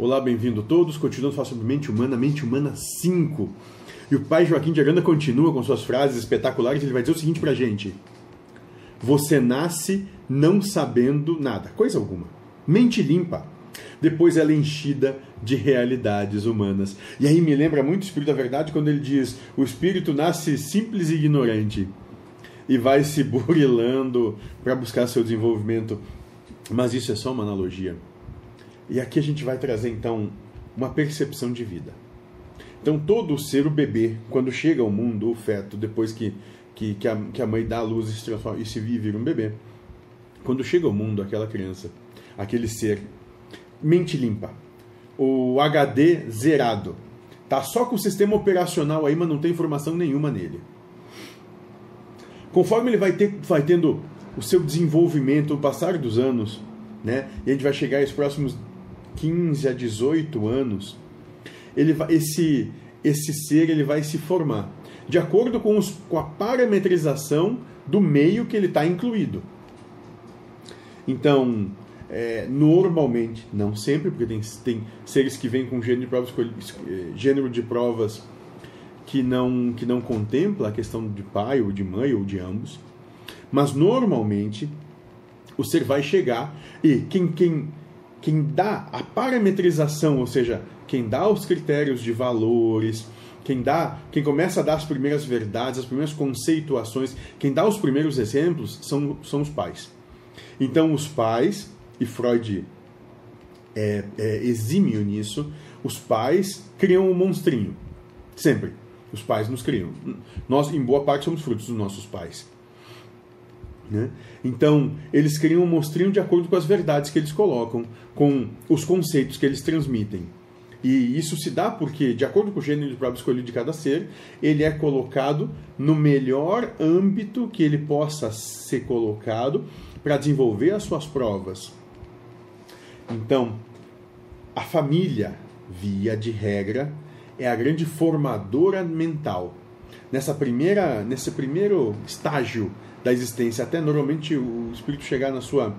Olá, bem-vindo todos. Continuando falando sobre mente humana, mente humana 5. E o pai Joaquim de Aranda continua com suas frases espetaculares. Ele vai dizer o seguinte pra gente: Você nasce não sabendo nada, coisa alguma. Mente limpa. Depois ela é enchida de realidades humanas. E aí me lembra muito o Espírito da Verdade quando ele diz: O espírito nasce simples e ignorante e vai se burilando para buscar seu desenvolvimento. Mas isso é só uma analogia. E aqui a gente vai trazer então uma percepção de vida. Então, todo ser, o bebê, quando chega ao mundo, o feto, depois que, que, que, a, que a mãe dá a luz e se, transforma, e se vira um bebê, quando chega ao mundo aquela criança, aquele ser, mente limpa, o HD zerado, tá só com o sistema operacional aí, mas não tem informação nenhuma nele. Conforme ele vai, ter, vai tendo o seu desenvolvimento, o passar dos anos, né, e a gente vai chegar aos próximos 15 a 18 anos, ele vai, esse, esse ser ele vai se formar de acordo com, os, com a parametrização do meio que ele está incluído. Então, é, normalmente, não sempre, porque tem, tem seres que vêm com gênero de provas, gênero de provas que não, que não contempla a questão de pai ou de mãe ou de ambos, mas normalmente o ser vai chegar e quem, quem quem dá a parametrização, ou seja, quem dá os critérios de valores, quem dá, quem começa a dar as primeiras verdades, as primeiras conceituações, quem dá os primeiros exemplos são, são os pais. Então, os pais, e Freud é, é exímio nisso, os pais criam um monstrinho. Sempre. Os pais nos criam. Nós, em boa parte, somos frutos dos nossos pais. Né? Então, eles criam um de acordo com as verdades que eles colocam, com os conceitos que eles transmitem. E isso se dá porque, de acordo com o gênero de próprio escolhido de cada ser, ele é colocado no melhor âmbito que ele possa ser colocado para desenvolver as suas provas. Então, a família, via de regra, é a grande formadora mental. Nessa primeira, nesse primeiro estágio da existência, até normalmente o espírito chegar na sua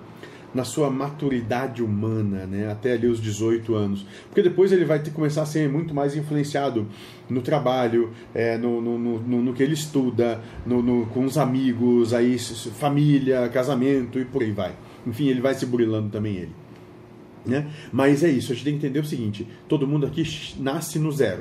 na sua maturidade humana, né? até ali os 18 anos. Porque depois ele vai ter, começar a ser muito mais influenciado no trabalho, é, no, no, no, no, que ele estuda, com os amigos, aí, família, casamento e por aí vai. Enfim, ele vai se burilando também ele. Né? Mas é isso, a gente tem que entender o seguinte: todo mundo aqui nasce no zero.